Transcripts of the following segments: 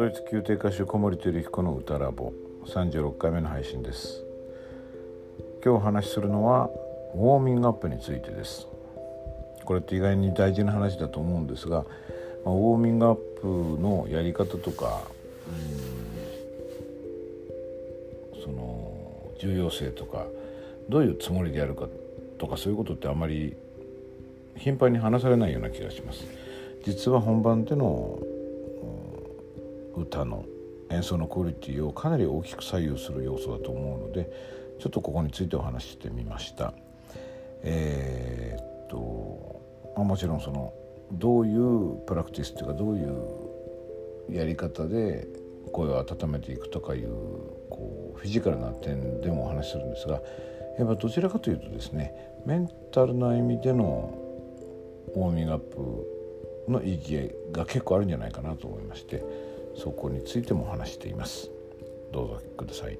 ドイツ宮廷歌手小森照彦の歌ラボ36回目の配信です。今日お話しするのはウォーミングアップについてです。これって意外に大事な話だと思うんですが、まあ、ウォーミングアップのやり方とかその重要性とかどういうつもりでやるかとかそういうことってあまり頻繁に話されないような気がします。実は本番での歌の演奏のクオリティをかなり大きく左右する要素だと思うのでちょっとここについてお話ししてみました。えー、っと、まあ、もちろんそのどういうプラクティスというかどういうやり方で声を温めていくとかいうこうフィジカルな点でもお話しするんですがやっぱどちらかというとですねメンタルな意味でのウォーミングアップの意義が結構あるんじゃないかなと思いましてそこについても話しています。どうぞください。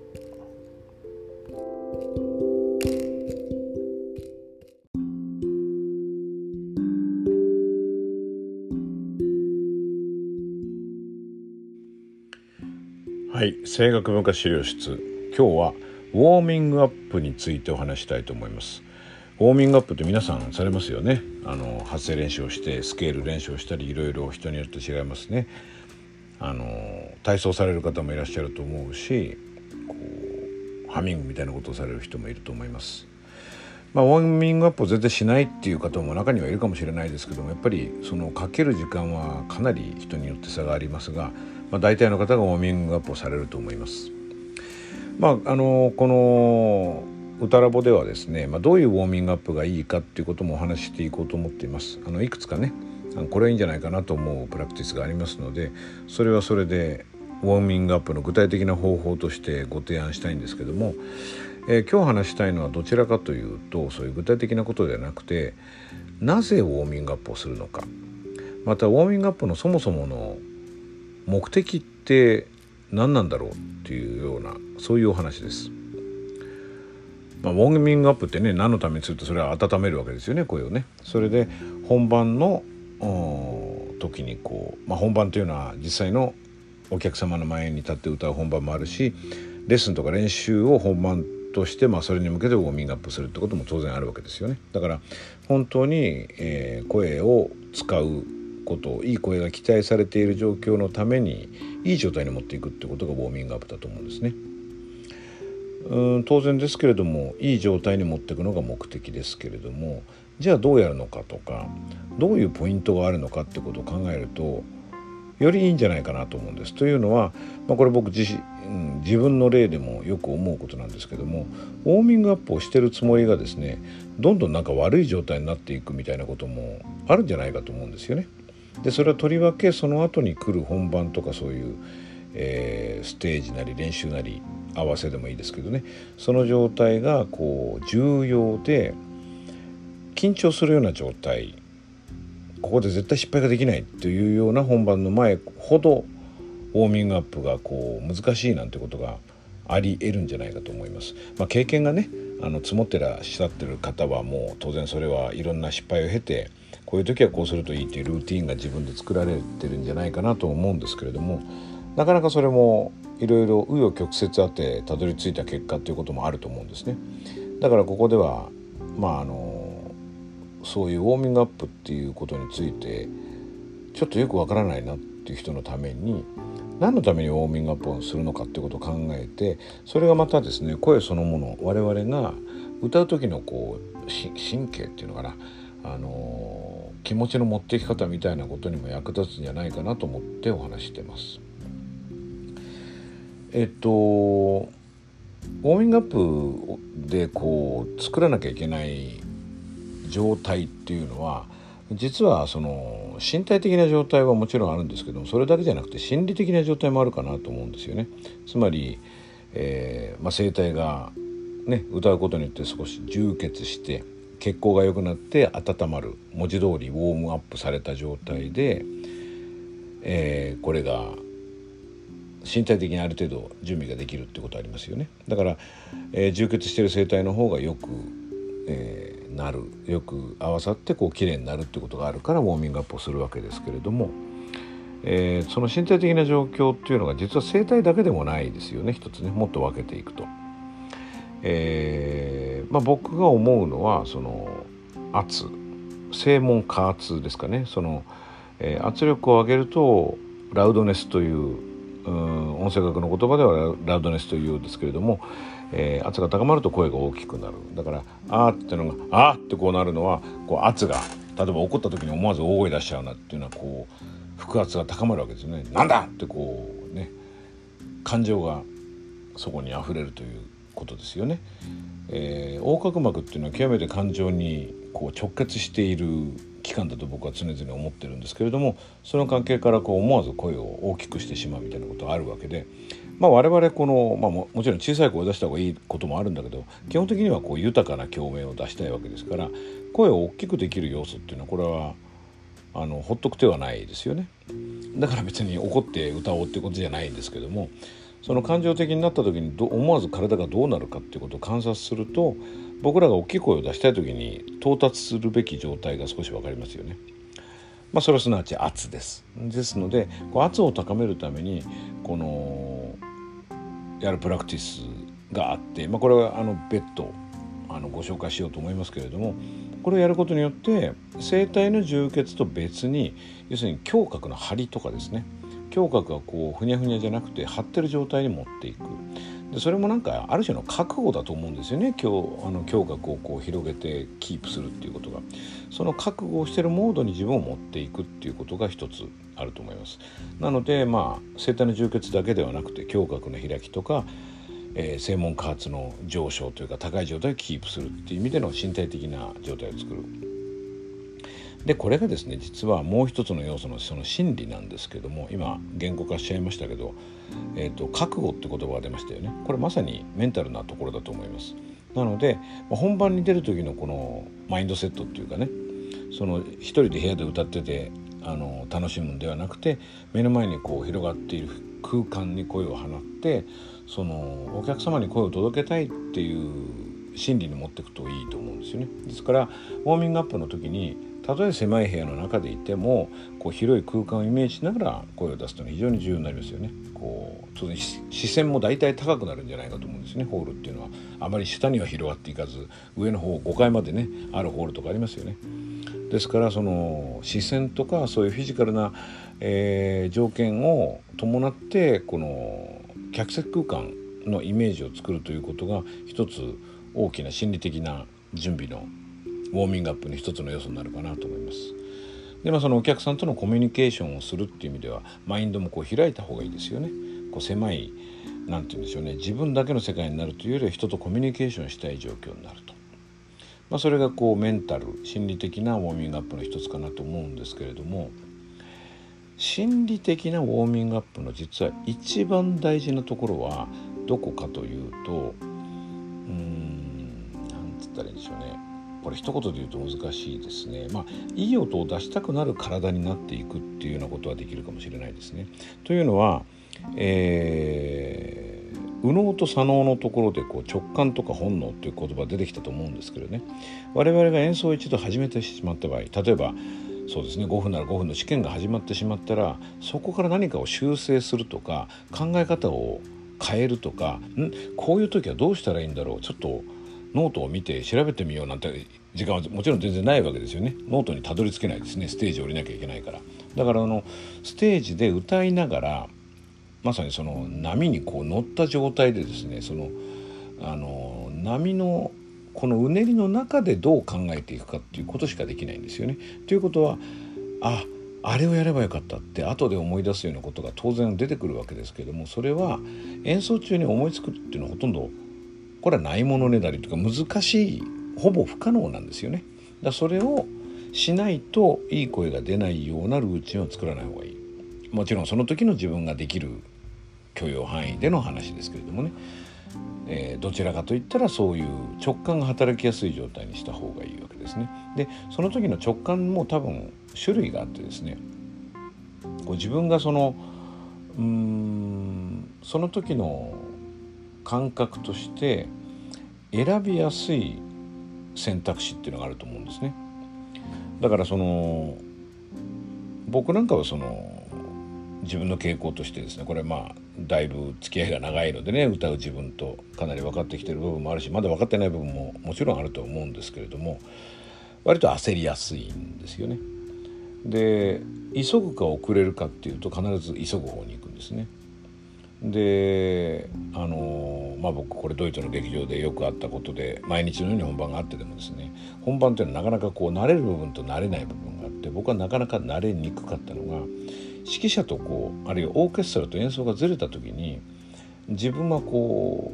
はい声楽文化資料室。今日はウォーミングアップについてお話したいと思います。ウォーミングアップって皆さんされますよね。あの発声練習をしてスケール練習をしたりいろいろ人によって違いますね。あの体操される方もいらっしゃると思うしこうハミングみたいなことをされる人もいると思います。まあ、ウォーミングアップを全然しないっていう方も中にはいるかもしれないですけどもやっぱりそのかける時間はかなり人によって差がありますが、まあ、大体の方がウォーミングアップをされると思います。まあ、あのこの歌ラボではですね、まあ、どういうウォーミングアップがいいかっていうこともお話ししていこうと思っています。あのいくつかねこれはいいんじゃないかなと思うプラクティスがありますのでそれはそれでウォーミングアップの具体的な方法としてご提案したいんですけども、えー、今日話したいのはどちらかというとそういう具体的なことではなくてなぜウォーミングアップをするのかまたウォーミングアップのそもそもの目的って何なんだろうっていうようなそういうお話です。まあ、ウォーミングアップってね何のためにするとそれは温めるわけですよね声をね。それで本番の時にこう、まあ、本番というのは実際のお客様の前に立って歌う本番もあるしレッスンとか練習を本番として、まあ、それに向けてウォーミングアップするってことも当然あるわけですよね。だから本当に、えー、声を使うこといい声が期待されている状況のためにいい状態に持っていくってことがウォーミングアップだと思うんですね。うん当然ですけれどもいい状態に持っていくのが目的ですけれどもじゃあどうやるのかとかどういうポイントがあるのかってことを考えるとよりいいんじゃないかなと思うんです。というのは、まあ、これ僕自身、うん、自分の例でもよく思うことなんですけどもウォーミングアップをしてるつもりがですねどんどんなんか悪い状態になっていくみたいなこともあるんじゃないかと思うんですよね。でそれはとりわけその後に来る本番とかそういう、えー、ステージなり練習なり合わせでもいいですけどねその状態がこう重要で緊張するような状態ここで絶対失敗ができないというような本番の前ほどウォーミングアップがこう難しいなんてことがありえるんじゃないかと思います。まあ、経験がねあの積もってらっしゃってる方はもう当然それはいろんな失敗を経てこういう時はこうするといいっていうルーティンが自分で作られてるんじゃないかなと思うんですけれどもなかなかそれもいろいろ紆余曲折あってたどり着いた結果ということもあると思うんですね。だからここではまああのそういうウォーミングアップっていうことについてちょっとよくわからないなっていう人のために何のためにウォーミングアップをするのかっていうことを考えてそれがまたですね声そのもの我々が歌う時のこう神経っていうのかなあの気持ちの持っていき方みたいなことにも役立つんじゃないかなと思ってお話してます。えっとウォーミングアップでこう作らなきゃいけない状態っていうのは実はその身体的な状態はもちろんあるんですけどもそれだけじゃなくて心理的な状態もあるかなと思うんですよね。つまり、えーまあ、声帯が、ね、歌うことによって少し充血して血行が良くなって温まる文字通りウォームアップされた状態で、えー、これが身体的にある程度準備ができるってことありますよね。だから、えー、充血してる声帯の方がよく、えなるよく合わさってこう綺麗になるってことがあるからウォーミングアップをするわけですけれども、えー、その身体的な状況っていうのが実は生体だけでもないですよね一つね。もっと分けていくと。えーまあ、僕が思うのはその圧。正門加圧ですかね。その、えー、圧力を上げるとラウドネスといううん音声学の言葉ではラウドネスというんですけれども、えー、圧が高まると声が大きくなるだから「あ」っていうのが「あ」ってこうなるのはこう圧が例えば怒った時に思わず大声出しちゃうなっていうのはこう腹圧が高まるわけですよね。なんだってこうね感情がそこにあふれるということですよね。えー、横隔膜っていうのは極めて感情にこう直結している器官だと僕は常々思ってるんですけれどもその関係からこう思わず声を大きくしてしまうみたいなことがあるわけで、まあ、我々この、まあ、もちろん小さい声を出した方がいいこともあるんだけど基本的にはこう豊かな共鳴を出したいわけですから声を大きくできる要素っていうのはこれはあのほっとく手はないですよね。だから別に怒って歌おうってことじゃないんですけどもその感情的になった時に思わず体がどうなるかっていうことを観察すると僕らが大きい声を出したい時に到達するべき状態が少し分かりますよね。まあ、それはすなわち圧です。ですのでこう圧を高めるためにこのやるプラクティスがあって、まあ、これはあの別途あのご紹介しようと思いますけれどもこれをやることによって声帯の充血と別に要するに胸郭の張りとかですね胸郭がこうふにゃふにゃじゃなくて張ってる状態に持っていく。でそれもなんかある種の覚悟だと思うんですよね。今日あの胸郭をこう広げてキープするっていうことが。その覚悟をしてるモードに自分を持っていくっていうことが一つあると思います。なのでまあ声帯の充血だけではなくて胸郭の開きとかえー、正門加圧の上昇というか高い状態をキープするっていう意味での身体的な状態を作る。でこれがですね実はもう一つの要素のその心理なんですけども今言語化しちゃいましたけど、えーと、覚悟って言葉が出ましたよねこれまさにメンタルなところだと思いますなので本番に出る時のこのマインドセットっていうかねその一人で部屋で歌っててあの楽しむんではなくて目の前にこう広がっている空間に声を放ってそのお客様に声を届けたいっていう心理に持っていくといいと思うんですよね。ですからウォーミングアップの時にたとえ狭い部屋の中でいてもこう広い空間をイメージしながら声を出すというのは非常に重要になりますよね。こう当然視線も大体高くなるんじゃないかと思うんですねホールっていうのはあまり下には広がっていかず上の方5階までねあるホールとかありますよね。ですからその視線とかそういうフィジカルな、えー、条件を伴ってこの客席空間のイメージを作るということが一つ大きな心理的な準備のウォーミングアップの一つの要素になるかなと思います。でまあそのお客さんとのコミュニケーションをするっていう意味ではマインドもこう開いた方がいいですよね。こう狭い何て言うんでしょうね自分だけの世界になるというよりは人とコミュニケーションしたい状況になると。まあ、それがこうメンタル心理的なウォーミングアップの一つかなと思うんですけれども心理的なウォーミングアップの実は一番大事なところはどこかというとうん何つったらいいんでしょうねこれ一言で言うと難しいですね。まあいい音を出したくなる体になっていくっていうようなことはできるかもしれないですね。というのは、えー、右脳と左脳のところでこう直感とか本能っていう言葉出てきたと思うんですけどね我々が演奏を一度始めてしまった場合例えばそうですね5分なら5分の試験が始まってしまったらそこから何かを修正するとか考え方を変えるとかん？こういう時はどうしたらいいんだろうちょっとノートを見て調べてみようなんて時間はもちろん全然ないわけですよね。ノートにたどり着けないですね。ステージ降りなきゃいけないから。だからあのステージで歌いながらまさにその波にこう乗った状態でですねそのあの波のこのうねりの中でどう考えていくかっていうことしかできないんですよね。ということはああれをやればよかったって後で思い出すようなことが当然出てくるわけですけどもそれは演奏中に思いつくっていうのはほとんどこれはないものねだりとか難しいほぼ不可能なんですよね。だそれをしないといい声が出ないようなルーチンを作らない方がいい。もちろんその時の自分ができる許容範囲での話ですけれどもね、えー、どちらかといったらそういう直感が働きやすい状態にした方がいいわけですね。でその時の直感も多分種類があってですねこう自分がそのうーんその時の感覚として選びやすい選択肢っていうのがあると思うんですね。だからその僕なんかはその自分の傾向としてですねこれまあだいぶ付き合いが長いのでね歌う自分とかなり分かってきてる部分もあるしまだ分かってない部分ももちろんあると思うんですけれども割と焦りやすいんですよね。で急ぐか遅れるかっていうと必ず急ぐ方に行くんですね。であのまあ僕これドイツの劇場でよくあったことで毎日のように本番があってでもですね本番っていうのはなかなかこう慣れる部分と慣れない部分があって僕はなかなか慣れにくかったのが指揮者とこうあるいはオーケストラと演奏がずれた時に自分はこ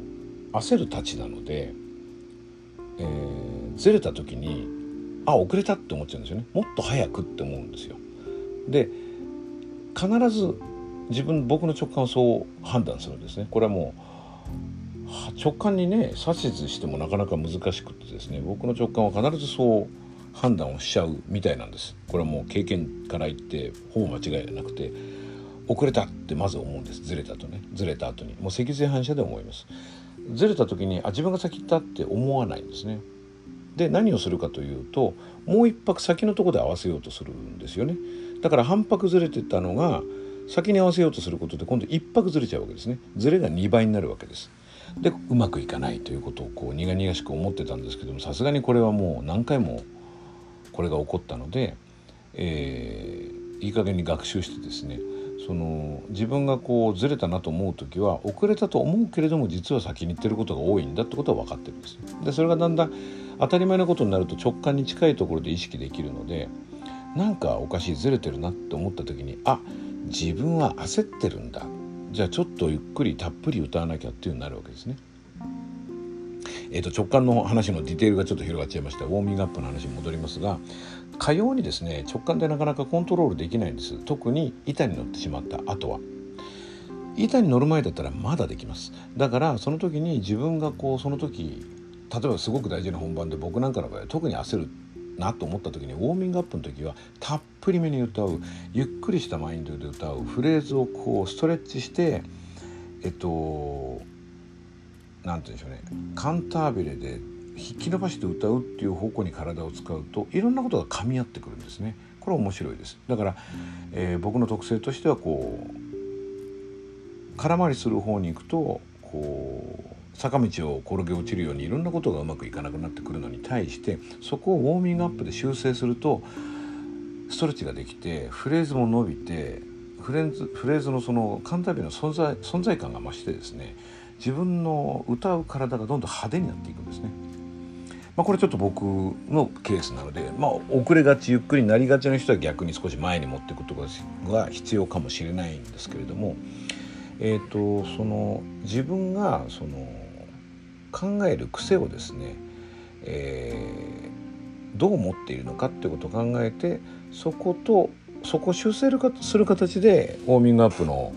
う焦るたちなので、えー、ずれた時にあ遅れたって思っちゃうんですよねもっと早くって思うんですよ。で必ず自分僕の直感をそう判断するんですね。これはもう直感にね指図してもなかなか難しくてですね。僕の直感は必ずそう判断をしちゃうみたいなんです。これはもう経験から言ってほぼ間違いなくて遅れたってまず思うんです。ずれたとね。ずれた後に。もう脊髄反射で思います。ずれた時にあ自分が先行ったって思わないんですね。で何をするかというともう一拍先のとこで合わせようとするんですよね。だから半拍ずれてたのが先に合わせようとすることで今度一拍ずれちゃうわけですねずれが2倍になるわけですでうまくいかないということをこう苦々しく思ってたんですけどもさすがにこれはもう何回もこれが起こったので、えー、いい加減に学習してですねその自分がこうずれたなと思う時は遅れたと思うけれども実は先に行ってることが多いんだってことは分かってるんです。でそれがだんだん当たり前のことになると直感に近いところで意識できるのでなんかおかしいずれてるなって思った時にあ自分は焦ってるんだ。じゃあちょっとゆっくりたっぷり歌わなきゃっていうになるわけですね。えー、と直感の話のディテールがちょっと広がっちゃいましたウォーミングアップの話に戻りますがかようにですね直感でなかなかコントロールできないんです。特に板に乗ってしまった。後は板に乗る前だったらまだできます。だからその時に自分がこうその時例えばすごく大事な本番で僕なんかの場合は特に焦る。なと思った時にウォーミングアップの時はたっぷりめに歌うゆっくりしたマインドで歌うフレーズをこうストレッチしてえっと何て言うんでしょうねカンタービレで引き伸ばして歌うっていう方向に体を使うといろんなことが噛み合ってくるんですね。これ面白いですだから、えー、僕の特性としてはこう空回りする方に行くとこう坂道を転げ落ちるようにいろんなことがうまくいかなくなってくるのに対してそこをウォーミングアップで修正するとストレッチができてフレーズも伸びてフレーズフレーズのそのカンタービレの存在存在感が増してですね自分の歌う体がどんどん派手になっていくんですね。まあ、これちょっと僕のケースなので、まあ、遅れがちゆっくりになりがちな人は逆に少し前に持っていくことが必要かもしれないんですけれども、えーと、その自分がその考える癖をですね、えー、どう思っているのかってことを考えてそことそこを修正する形でウォーミングアップの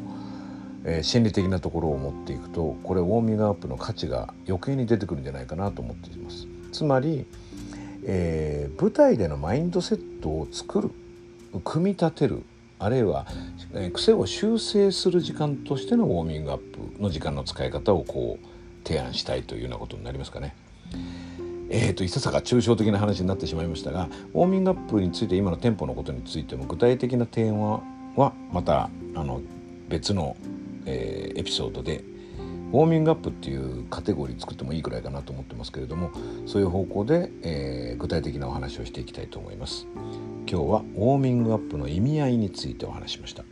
えー、心理的なところを持っていくとこれウォーミングアップの価値が余計に出てくるんじゃないかなと思っています。つまり、えー、舞台でのマインドセットを作る組み立てるあるいは、えー、癖を修正する時間としてのウォーミングアップの時間の使い方をこう提案したいというようなことになりますかね。えーと、いささか抽象的な話になってしまいましたがウォーミングアップについて今の店舗のことについても具体的な提案はまたあの別のえー、エピソードでウォーミングアップっていうカテゴリー作ってもいいくらいかなと思ってますけれどもそういう方向で、えー、具体的なお話をしていきたいと思います今日はウォーミングアップの意味合いについてお話しました